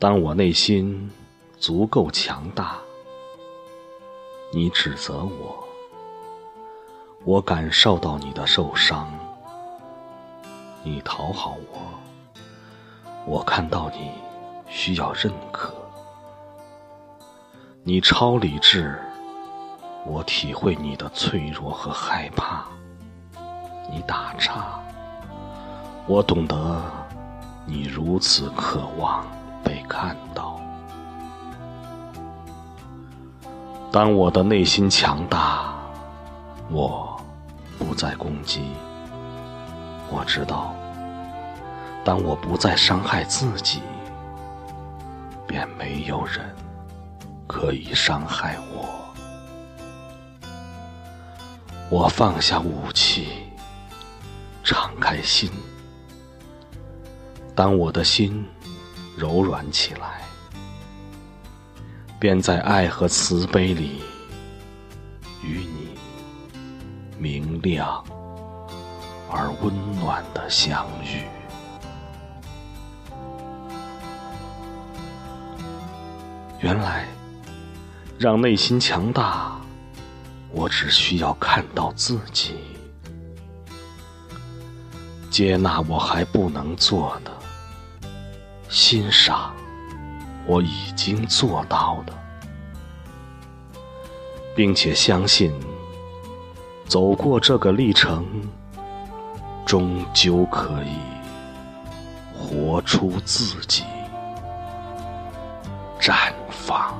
当我内心足够强大，你指责我，我感受到你的受伤；你讨好我，我看到你需要认可；你超理智，我体会你的脆弱和害怕；你打岔，我懂得你如此渴望。被看到。当我的内心强大，我不再攻击。我知道，当我不再伤害自己，便没有人可以伤害我。我放下武器，敞开心。当我的心。柔软起来，便在爱和慈悲里与你明亮而温暖的相遇。原来，让内心强大，我只需要看到自己，接纳我还不能做的。欣赏我已经做到的。并且相信走过这个历程终究可以活出自己绽放。